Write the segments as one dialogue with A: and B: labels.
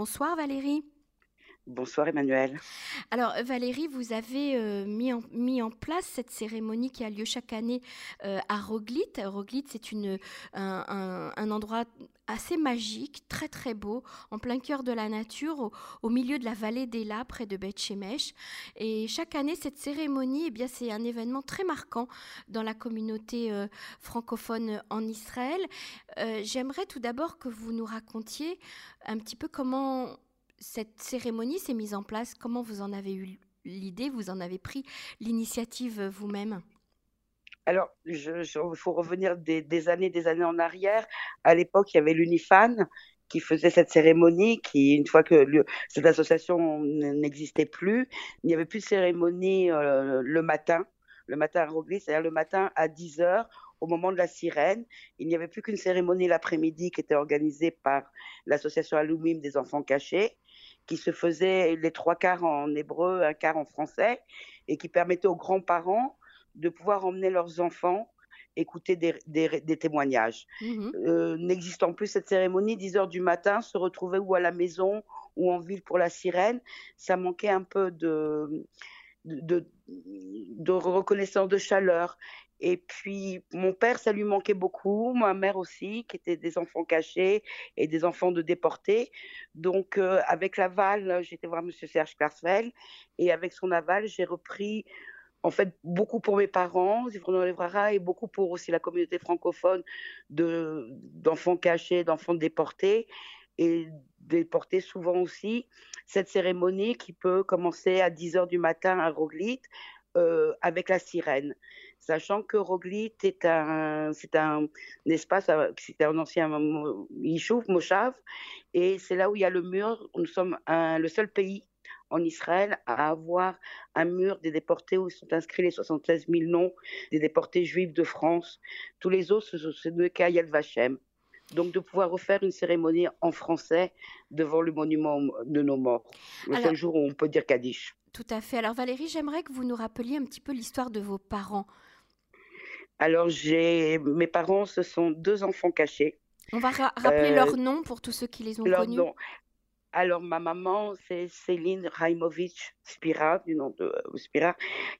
A: Bonsoir Valérie.
B: Bonsoir Emmanuel.
A: Alors Valérie, vous avez euh, mis, en, mis, en, place cette cérémonie qui a lieu chaque année euh, à Roglit. Roglit, c'est un, endroit assez magique, très très beau, en plein cœur de la nature, au, milieu de la vallée d'Ela, près de Beth Shemesh. Et chaque année, cette cérémonie, eh bien, c'est un événement très marquant dans la communauté euh, francophone en Israël. J'aimerais tout d'abord que vous nous racontiez un petit peu comment cette cérémonie s'est mise en place. Comment vous en avez eu l'idée Vous en avez pris l'initiative vous-même?
B: Alors, il faut revenir des, années, des années en arrière. À l'époque, il y avait l'UNIFAN qui faisait cette cérémonie, qui, une fois que cette association n'existait plus, il n'y avait plus de cérémonie euh, le matin, le matin à Rogli, c'est-à-dire le matin à 10 heures, au moment de la sirène. Il n'y avait plus qu'une cérémonie l'après-midi qui était organisée par l'association Alumim des enfants cachés qui se faisait les trois quarts en hébreu, un quart en français, et qui permettait aux grands-parents de pouvoir emmener leurs enfants écouter des, des, témoignages. Mmh euh, n'existant plus cette cérémonie, 10 heures du matin, se retrouver ou à la maison ou en ville pour la sirène, ça manquait un peu de, de, de reconnaissance de chaleur. Et puis, mon père, ça lui manquait beaucoup, ma mère aussi, qui étaient des enfants cachés et des enfants de déportés. Donc, euh, avec l'aval, j'étais voir M. Serge Klarsfeld, et avec son aval, j'ai repris, en fait, beaucoup pour mes parents, et beaucoup pour aussi la communauté francophone d'enfants cachés, d'enfants déportés, et déportés souvent aussi. Cette cérémonie qui peut commencer à 10 h du matin à Roglit, euh, avec la sirène sachant que Roglit est un, c'est un, espace, euh, c'était un ancien Yishuv, Moshav, et c'est là où il y a le mur. Nous sommes le seul pays en Israël à avoir un mur des déportés où sont inscrits les 76 000 noms des déportés juifs de France. Tous les autres, c'est de Kayel Vachem. Donc de pouvoir refaire une cérémonie en français devant le monument de nos morts, le seul jour où on peut dire Kaddish.
A: Tout à fait. Alors Valérie, j'aimerais que vous nous rappeliez un petit peu l'histoire de vos parents.
B: Alors, j'ai mes parents, ce sont deux enfants cachés.
A: On va rappeler leur euh, nom pour tous ceux qui les ont connus. Nom.
B: Alors, ma maman, c'est Céline Raimovic Spira, du nom de euh, Spira,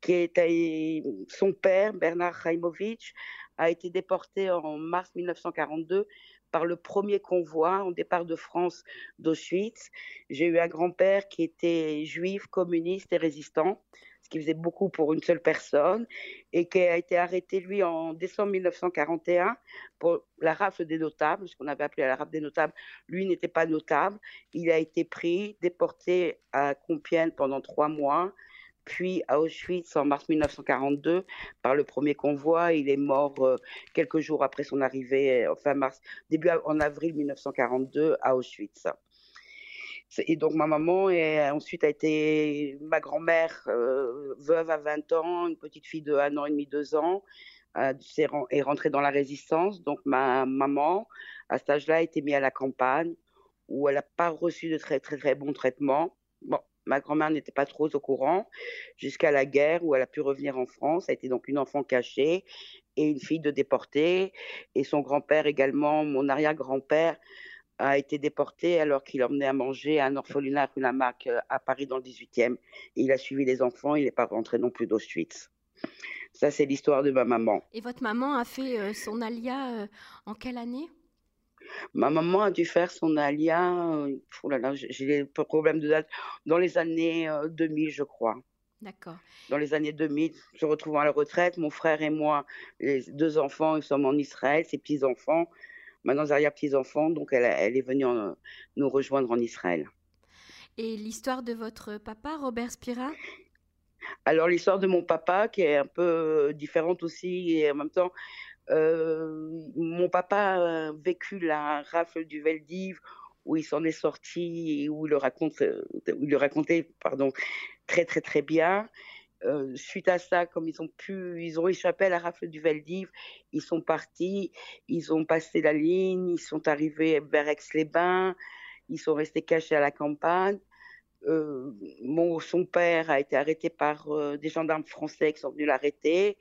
B: qui est son père, Bernard Raimovic, a été déporté en mars 1942 par le premier convoi en départ de France d'Auschwitz. J'ai eu un grand-père qui était juif, communiste et résistant ce qui faisait beaucoup pour une seule personne, et qui a été arrêté, lui, en décembre 1941 pour la rafle des notables, ce qu'on avait appelé la rafle des notables. Lui n'était pas notable. Il a été pris, déporté à Compiègne pendant trois mois, puis à Auschwitz en mars 1942 par le premier convoi. Il est mort euh, quelques jours après son arrivée, euh, fin mars, début en avril 1942 à Auschwitz. Et donc ma maman et ensuite a été ma grand-mère, euh, veuve à 20 ans, une petite fille de 1 an et demi, 2 ans, est rentrée dans la résistance. Donc ma maman, à cet âge-là, a été mise à la campagne où elle n'a pas reçu de très très très bon traitement. Bon, ma grand-mère n'était pas trop au courant jusqu'à la guerre où elle a pu revenir en France. Elle était donc une enfant cachée et une fille de déportée. Et son grand-père également, mon arrière-grand-père, a été déporté alors qu'il emmenait à manger un orphelinat rue Lamarck euh, à Paris dans le 18e. il a suivi les enfants, il n'est pas rentré non plus d'Auschwitz. Ça, c'est l'histoire de ma maman.
A: Et votre maman a fait euh, son alia euh, en quelle année?
B: Ma maman a dû faire son alia, oh là là, j'ai des problèmes de date, dans les années 2000, je crois.
A: D'accord.
B: Dans les années 2000, se retrouvant à la retraite, mon frère et moi, les deux enfants, nous sommes en Israël, ses petits-enfants, maintenant arrière-petits-enfants, donc elle, elle, est venue nous rejoindre en Israël.
A: Et l'histoire de votre papa, Robert Spira?
B: Alors l'histoire de mon papa, qui est un peu différente aussi, et en même temps, euh, mon papa a vécu la rafle du Veldiv, où il s'en est sorti, où il le, raconte, où il le racontait pardon, très très très bien. Euh, suite à ça, comme ils ont pu, ils ont échappé à la rafle du Veldiv, ils sont partis, ils ont passé la ligne, ils sont arrivés vers Aix-les-Bains, ils sont restés cachés à la campagne. Euh, son père a été arrêté par euh, des gendarmes français qui sont venus l'arrêter.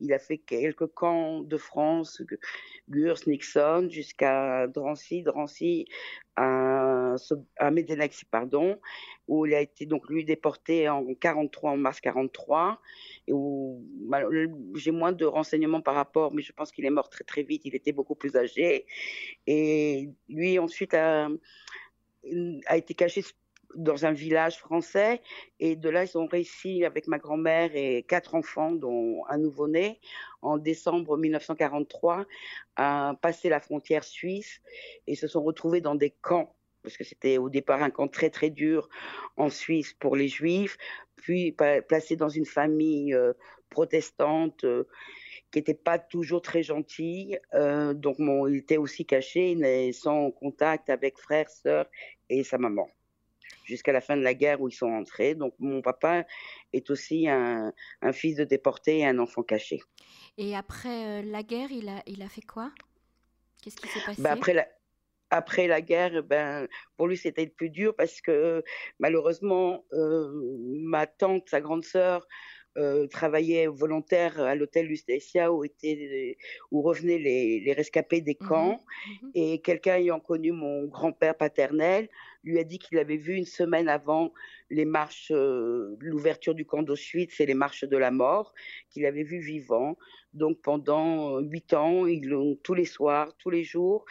B: Il a fait quelques camps de France, Gurs, Nixon, jusqu'à Drancy. Drancy à, à pardon, où il a été donc lui déporté en 43, en mars 43, et où j'ai moins de renseignements par rapport, mais je pense qu'il est mort très très vite. Il était beaucoup plus âgé, et lui ensuite a été caché dans un village français. Et de là, ils ont réussi, avec ma grand-mère et quatre enfants, dont un nouveau-né, en décembre 1943, à passer la frontière suisse et se sont retrouvés dans des camps parce que c'était au départ un camp très très dur en Suisse pour les juifs, puis placés dans une famille euh, protestante euh, qui n'était pas toujours très gentille. Euh, donc bon, il était aussi caché, sans contact avec frère, sœur et sa maman jusqu'à la fin de la guerre où ils sont entrés. Donc mon papa est aussi un, fils de déporté et un enfant caché.
A: Et après euh, la guerre, il a, il a fait quoi? Qu'est-ce qui s'est passé?
B: ben après, la, après la guerre, ben, pour lui, c'était le plus dur parce que malheureusement, euh, ma tante, sa grande sœur, euh, travaillait volontaire à l'hôtel Lustetia où, étaient, où revenaient les, les rescapés des mmh camps. Mmh Et quelqu'un ayant connu mon grand-père paternel lui a dit qu'il avait vu une semaine avant les marches, euh, l'ouverture du camp d'Auschwitz et les marches de la mort, qu'il avait vu vivant. Donc pendant huit ans, ils l'ont tous les soirs, tous les jours.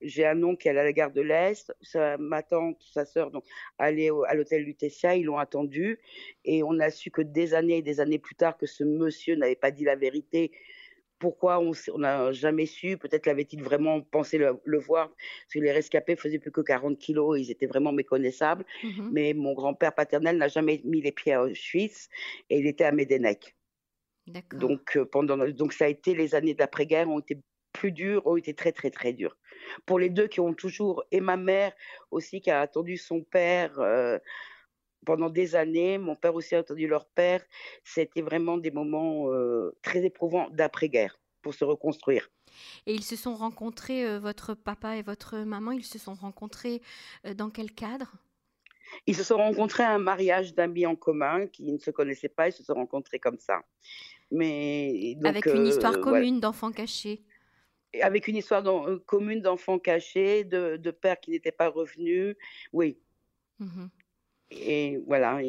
B: J'ai un oncle qui est à la gare de l'Est, ma tante, sa sœur, donc allait à l'hôtel Lutetia, ils l'ont attendu et on a su que des années et des années plus tard que ce monsieur n'avait pas dit la vérité. Pourquoi on n'a jamais su? Peut-être l'avait-il vraiment pensé le, voir Parce que les rescapés faisaient plus que 40 kilos, ils étaient vraiment méconnaissables. Mmh Mais mon grand-père paternel n'a jamais mis les pieds en Suisse et il était à Medenek. Donc, euh, pendant, donc ça a été les années d'après-guerre ont été plus dures, ont été très très très dures pour les deux qui ont toujours, et ma mère aussi qui a attendu son père euh, pendant des années, mon père aussi a attendu leur père, c'était vraiment des moments euh, très éprouvants d'après-guerre pour se reconstruire.
A: Et ils se sont rencontrés, euh, votre papa et votre maman, ils se sont rencontrés dans quel cadre?
B: Ils se sont rencontrés à un mariage d'amis en commun qui ne se connaissaient pas, ils se sont rencontrés comme ça.
A: Mais avec une histoire commune d'enfants cachés
B: avec une histoire euh, commune d'enfants cachés, de, de pères qui n'étaient pas revenus. Oui. Mmh et voilà,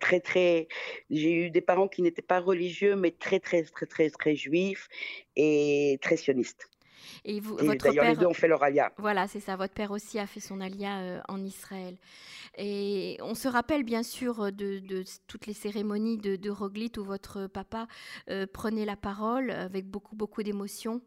B: très très. J'ai eu des parents qui n'étaient pas religieux, mais très très très très très juifs et très sionistes. Et, vous, votre père, les deux ont fait leur alia.
A: Voilà, c'est ça. Votre père aussi a fait son alia euh, en Israël. Et on se rappelle bien sûr de, de toutes les cérémonies de, de Roglit où votre papa euh, prenait la parole avec beaucoup beaucoup d'émotion.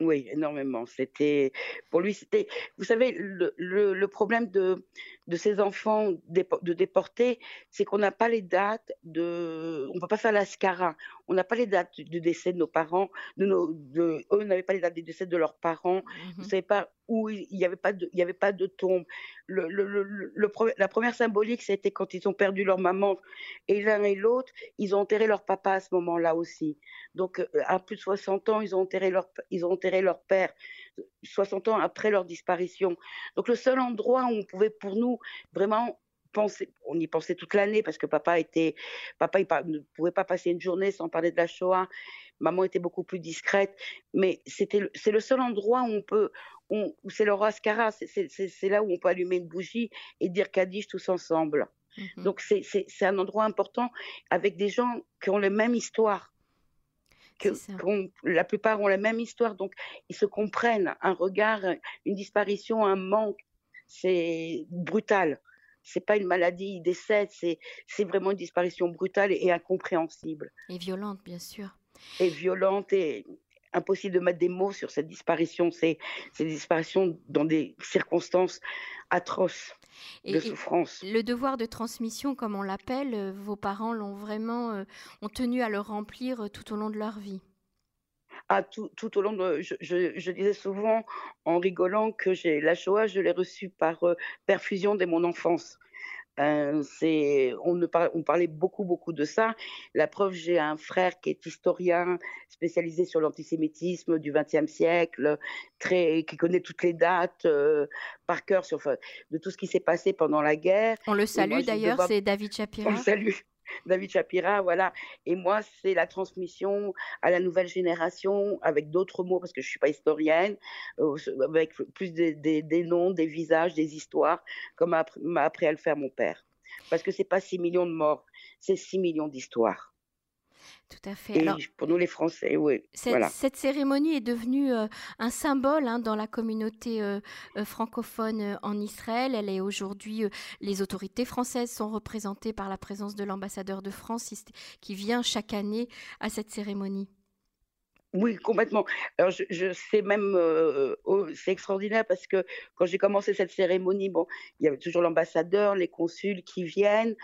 B: Oui, énormément. C'était pour lui, c'était. Vous savez, le, le, problème de de ces enfants de déportés, c'est qu'on n'a pas les dates de. On peut pas faire la SCARA. On n'a pas les dates du décès de nos parents. De nos, de, eux n'avaient pas les dates du décès de leurs parents. Mmh Vous savez pas où il n'y avait pas de, il y avait pas de tombe. Le, le, le, la première symbolique, c'était quand ils ont perdu leur maman et l'un et l'autre, ils ont enterré leur papa à ce moment-là aussi. Donc, euh, à plus de 60 ans, ils ont enterré leur, ils ont enterré leur père. 60 ans après leur disparition. Donc, le seul endroit où on pouvait, pour nous, vraiment penser, on y pensait toute l'année parce que papa était, papa il ne pouvait pas passer une journée sans parler de la Shoah. Maman était beaucoup plus discrète, mais c'était, c'est le seul endroit où on peut, où c'est le Rascara, c'est là où on peut allumer une bougie et dire Kaddish tous ensemble. Mhm. Donc c'est un endroit important avec des gens qui ont la même histoire. Que, la plupart ont la même histoire, donc ils se comprennent. Un regard, une disparition, un manque, c'est brutal. C'est pas une maladie, il décède, c'est vraiment une disparition brutale et incompréhensible.
A: Et violente, bien sûr.
B: Et violente et impossible de mettre des mots sur cette disparition. C'est une disparition dans des circonstances atroces de souffrance.
A: le devoir de transmission, comme on l'appelle, euh, vos parents l'ont vraiment euh, ont tenu à le remplir euh, tout au long de leur vie.
B: Ah, tout, tout, au long de. Je, je, disais souvent en rigolant que j'ai la Shoah, je l'ai reçue par perfusion dès mon enfance. Euh, c'est, on, ne on parlait beaucoup, beaucoup de ça. La preuve, j'ai un frère qui est historien spécialisé sur l'antisémitisme du XXe siècle, très, qui connaît toutes les dates euh, par cœur sur, de tout ce qui s'est passé pendant la guerre.
A: On le salue d'ailleurs, c'est David Shapira.
B: On le salue. David Shapira, voilà. Et moi, c'est la transmission à la nouvelle génération avec d'autres mots, parce que je suis pas historienne, euh, avec plus des, des, noms, des visages, des histoires, comme m'a appris à le faire mon père. Parce que c'est pas 6 millions de morts, c'est 6 millions d'histoires.
A: Tout à fait.
B: Alors, pour nous les Français, oui.
A: Cette, cérémonie est devenue euh, un symbole hein, dans la communauté euh, euh, francophone en Israël. Elle est aujourd'hui, les autorités françaises sont représentées par la présence de l'ambassadeur de France qui vient chaque année à cette cérémonie.
B: Oui, complètement. Alors, je, sais même, oh, c'est extraordinaire parce que quand j'ai commencé cette cérémonie, bon, il y avait toujours l'ambassadeur, les consuls qui viennent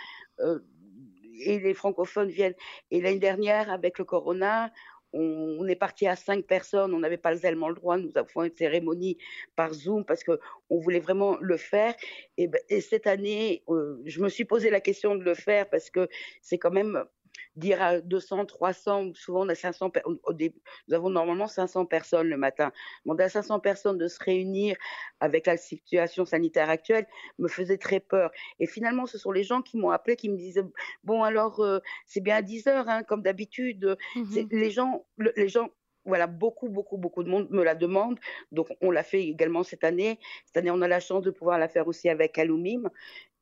B: et les francophones viennent. Et l'année dernière, avec le corona, on, est parti à cinq personnes, on n'avait pas tellement le droit, nous avons fait une cérémonie par Zoom parce qu'on voulait vraiment le faire. Et, ben, et cette année, euh, je me suis posé la question de le faire parce que c'est quand même dire à 200, 300, souvent on a 500, nous avons normalement 500 personnes le matin. Demander à 500 personnes de se réunir avec la situation sanitaire actuelle me faisait très peur. Et finalement, ce sont les gens qui m'ont appelé, qui me disaient, bon alors, euh, c'est bien à 10 heures, hein, comme d'habitude. Mmh les gens, les gens voilà, beaucoup, beaucoup, beaucoup de monde me la demande. Donc, on l'a fait également cette année. Cette année, on a la chance de pouvoir la faire aussi avec Alumim,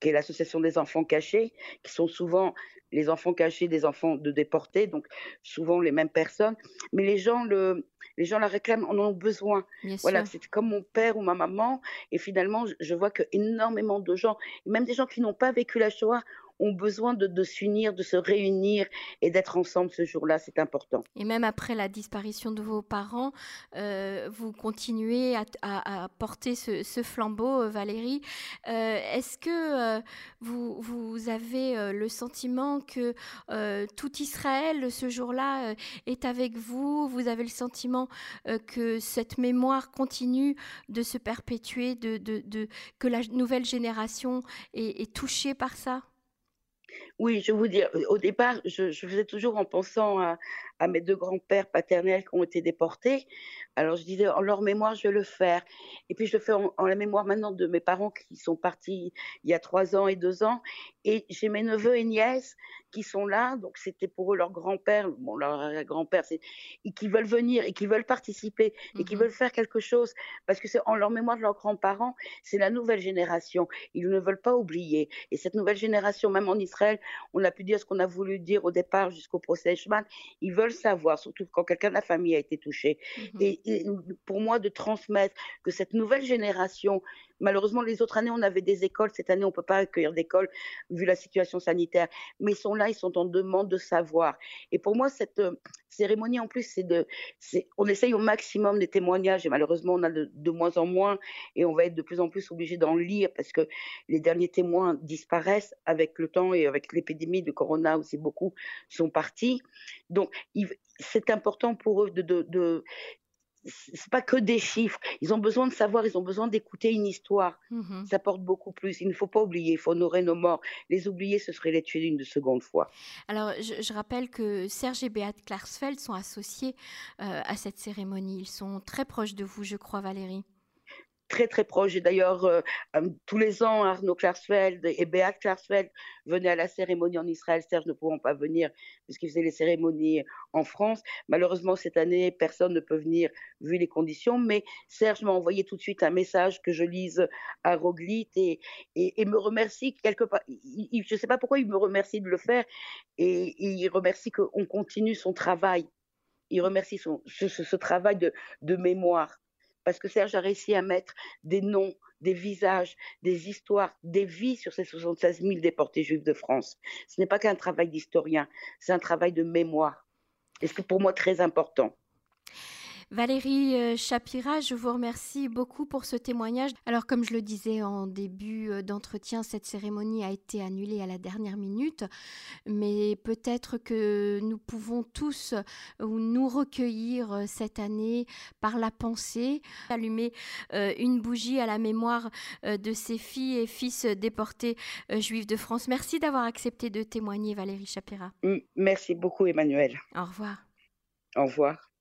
B: qui est l'association des enfants cachés, qui sont souvent les enfants cachés des enfants de déportés, donc souvent les mêmes personnes. Mais les gens, le, les gens la réclament, en ont besoin. voilà, c'est comme mon père ou ma maman. Et finalement, je vois que énormément de gens, même des gens qui n'ont pas vécu la Shoah, ont besoin de, s'unir, de se réunir et d'être ensemble ce jour-là. C'est important.
A: Et même après la disparition de vos parents, euh, vous continuez à, porter ce, flambeau, euh, Valérie. Euh, est-ce que vous, avez le sentiment que tout Israël, ce jour-là, est avec vous? Vous avez le sentiment que cette mémoire continue de se perpétuer, de, de, que la nouvelle génération est touchée par ça?
B: Oui, je vous dire, au départ, je, faisais toujours en pensant à, à mes deux grands-pères paternels qui ont été déportés. Alors je disais, en leur mémoire, je vais le faire. Et puis je le fais en, la mémoire maintenant de mes parents qui sont partis il y a trois ans et deux ans. Et j'ai mes neveux et nièces qui sont là. Donc c'était pour eux leur grand-père, bon, leur grand-père, c'est, et qui veulent venir et qui veulent participer et qui mmh veulent faire quelque chose. Parce que c'est en leur mémoire de leurs grands-parents, c'est la nouvelle génération. Ils ne veulent pas oublier. Et cette nouvelle génération, même en Israël, on a pu dire ce qu'on a voulu dire au départ jusqu'au procès Eichmann. Ils veulent savoir, surtout quand quelqu'un de la famille a été touché. Mmh et, pour moi, de transmettre que cette nouvelle génération, malheureusement, les autres années, on avait des écoles. Cette année, on ne peut pas accueillir d'école vu la situation sanitaire. Mais ils sont là, ils sont en demande de savoir. Et pour moi, cette euh, cérémonie, en plus, c'est de, on essaye au maximum des témoignages. Et malheureusement, on a de, moins en moins. Et on va être de plus en plus obligé d'en lire parce que les derniers témoins disparaissent avec le temps et avec l'épidémie de corona aussi beaucoup sont partis. Donc, c'est important pour eux de c'est pas que des chiffres. Ils ont besoin de savoir, ils ont besoin d'écouter une histoire. Mmh Ça porte beaucoup plus. Il ne faut pas oublier, il faut honorer nos morts. Les oublier, ce serait les tuer d'une seconde fois.
A: Alors, je, rappelle que Serge et Beat Klarsfeld sont associés euh, à cette cérémonie. Ils sont très proches de vous, je crois, Valérie
B: très très proche. Et d'ailleurs, euh, euh, tous les ans, Arnaud Klarsfeld et Beat Klarsfeld venaient à la cérémonie en Israël. Serge ne pouvant pas venir puisqu'il faisait les cérémonies en France. Malheureusement, cette année, personne ne peut venir vu les conditions. Mais Serge m'a envoyé tout de suite un message que je lise à Roglit et, me remercie quelque part. je ne sais pas pourquoi il me remercie de le faire et, il remercie qu'on continue son travail. Il remercie ce, travail de mémoire parce que Serge a réussi à mettre des noms, des visages, des histoires, des vies sur ces 76 000 déportés juifs de France. Ce n'est pas qu'un travail d'historien, c'est un travail de mémoire. Et c'est pour moi très important.
A: Valérie euh, Chapira, je vous remercie beaucoup pour ce témoignage. Alors comme je le disais en début euh, d'entretien, cette cérémonie a été annulée à la dernière minute, mais peut-être que nous pouvons tous euh, nous recueillir cette année par la pensée, allumer une bougie à la mémoire de ces filles et fils déportés juifs de France. Merci d'avoir accepté de témoigner, Valérie Chapira.
B: Merci beaucoup, Emmanuel.
A: Au revoir.
B: Au revoir.